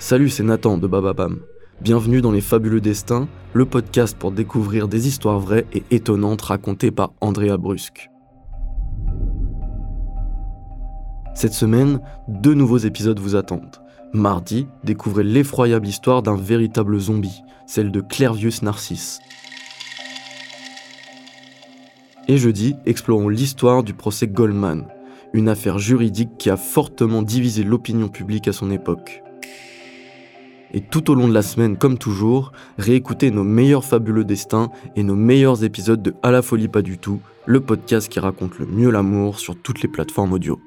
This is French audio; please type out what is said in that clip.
Salut, c'est Nathan de Bababam. Bienvenue dans Les Fabuleux Destins, le podcast pour découvrir des histoires vraies et étonnantes racontées par Andrea Brusque. Cette semaine, deux nouveaux épisodes vous attendent. Mardi, découvrez l'effroyable histoire d'un véritable zombie, celle de Clairvius Narcisse. Et jeudi, explorons l'histoire du procès Goldman, une affaire juridique qui a fortement divisé l'opinion publique à son époque. Et tout au long de la semaine, comme toujours, réécoutez nos meilleurs fabuleux destins et nos meilleurs épisodes de À la folie pas du tout, le podcast qui raconte le mieux l'amour sur toutes les plateformes audio.